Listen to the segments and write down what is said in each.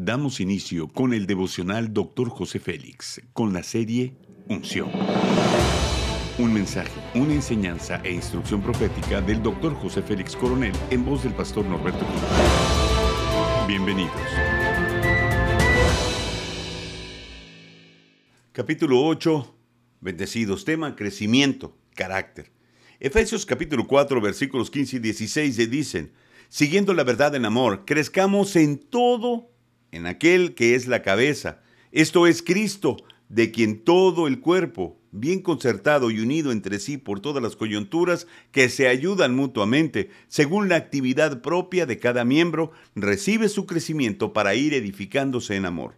Damos inicio con el devocional Dr. José Félix, con la serie Unción. Un mensaje, una enseñanza e instrucción profética del Dr. José Félix Coronel en voz del pastor Norberto Cruz. Bienvenidos. Capítulo 8. Bendecidos. Tema crecimiento, carácter. Efesios capítulo 4 versículos 15 y 16 se dicen, siguiendo la verdad en amor, crezcamos en todo en aquel que es la cabeza. Esto es Cristo, de quien todo el cuerpo, bien concertado y unido entre sí por todas las coyunturas que se ayudan mutuamente, según la actividad propia de cada miembro, recibe su crecimiento para ir edificándose en amor.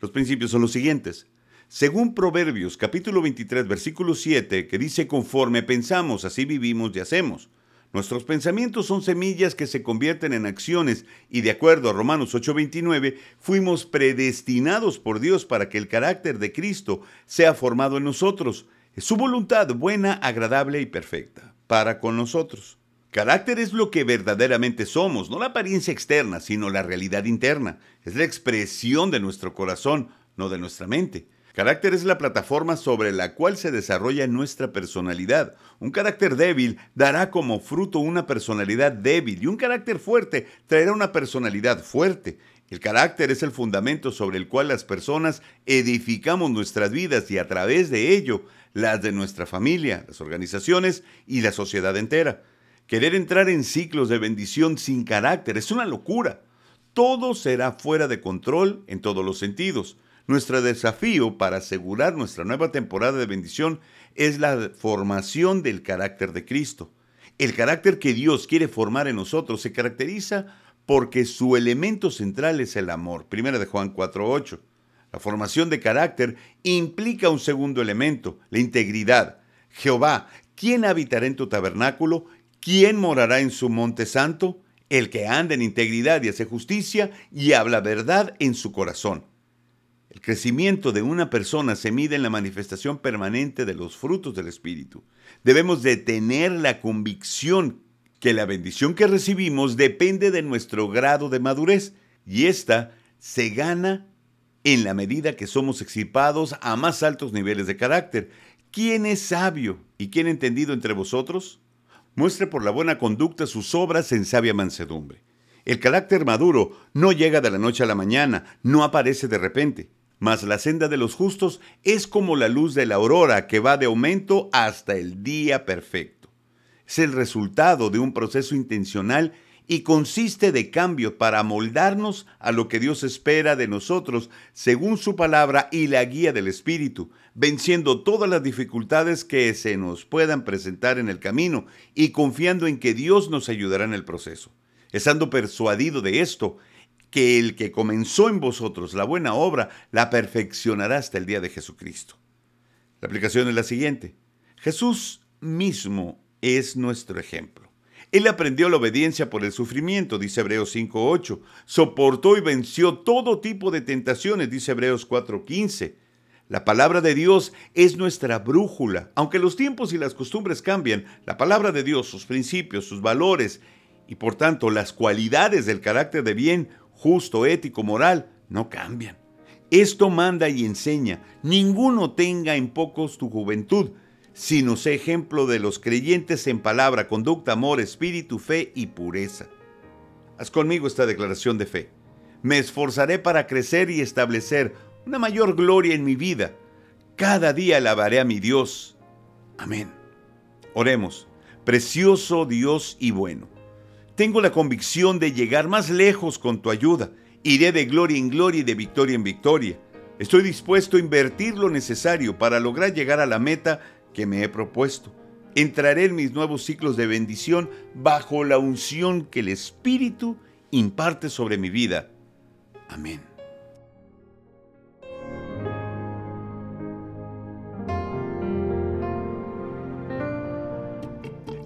Los principios son los siguientes. Según Proverbios capítulo 23 versículo 7, que dice conforme pensamos, así vivimos y hacemos. Nuestros pensamientos son semillas que se convierten en acciones y de acuerdo a Romanos 8:29, fuimos predestinados por Dios para que el carácter de Cristo sea formado en nosotros. Es su voluntad buena, agradable y perfecta para con nosotros. Carácter es lo que verdaderamente somos, no la apariencia externa, sino la realidad interna. Es la expresión de nuestro corazón, no de nuestra mente. Carácter es la plataforma sobre la cual se desarrolla nuestra personalidad. Un carácter débil dará como fruto una personalidad débil y un carácter fuerte traerá una personalidad fuerte. El carácter es el fundamento sobre el cual las personas edificamos nuestras vidas y a través de ello las de nuestra familia, las organizaciones y la sociedad entera. Querer entrar en ciclos de bendición sin carácter es una locura. Todo será fuera de control en todos los sentidos. Nuestro desafío para asegurar nuestra nueva temporada de bendición es la formación del carácter de Cristo. El carácter que Dios quiere formar en nosotros se caracteriza porque su elemento central es el amor. Primera de Juan 4:8. La formación de carácter implica un segundo elemento, la integridad. Jehová, ¿quién habitará en tu tabernáculo? ¿Quién morará en su monte santo? El que anda en integridad y hace justicia y habla verdad en su corazón. El crecimiento de una persona se mide en la manifestación permanente de los frutos del Espíritu. Debemos de tener la convicción que la bendición que recibimos depende de nuestro grado de madurez y esta se gana en la medida que somos excipados a más altos niveles de carácter. ¿Quién es sabio y quién entendido entre vosotros? Muestre por la buena conducta sus obras en sabia mansedumbre. El carácter maduro no llega de la noche a la mañana, no aparece de repente mas la senda de los justos es como la luz de la aurora que va de aumento hasta el día perfecto. Es el resultado de un proceso intencional y consiste de cambio para moldarnos a lo que Dios espera de nosotros según su palabra y la guía del Espíritu, venciendo todas las dificultades que se nos puedan presentar en el camino y confiando en que Dios nos ayudará en el proceso. Estando persuadido de esto, que el que comenzó en vosotros la buena obra la perfeccionará hasta el día de Jesucristo. La aplicación es la siguiente. Jesús mismo es nuestro ejemplo. Él aprendió la obediencia por el sufrimiento, dice Hebreos 5.8. Soportó y venció todo tipo de tentaciones, dice Hebreos 4.15. La palabra de Dios es nuestra brújula. Aunque los tiempos y las costumbres cambian, la palabra de Dios, sus principios, sus valores y por tanto las cualidades del carácter de bien justo, ético, moral, no cambian. Esto manda y enseña, ninguno tenga en pocos tu juventud, sino sé ejemplo de los creyentes en palabra, conducta, amor, espíritu, fe y pureza. Haz conmigo esta declaración de fe. Me esforzaré para crecer y establecer una mayor gloria en mi vida. Cada día alabaré a mi Dios. Amén. Oremos. Precioso Dios y bueno. Tengo la convicción de llegar más lejos con tu ayuda. Iré de gloria en gloria y de victoria en victoria. Estoy dispuesto a invertir lo necesario para lograr llegar a la meta que me he propuesto. Entraré en mis nuevos ciclos de bendición bajo la unción que el Espíritu imparte sobre mi vida. Amén.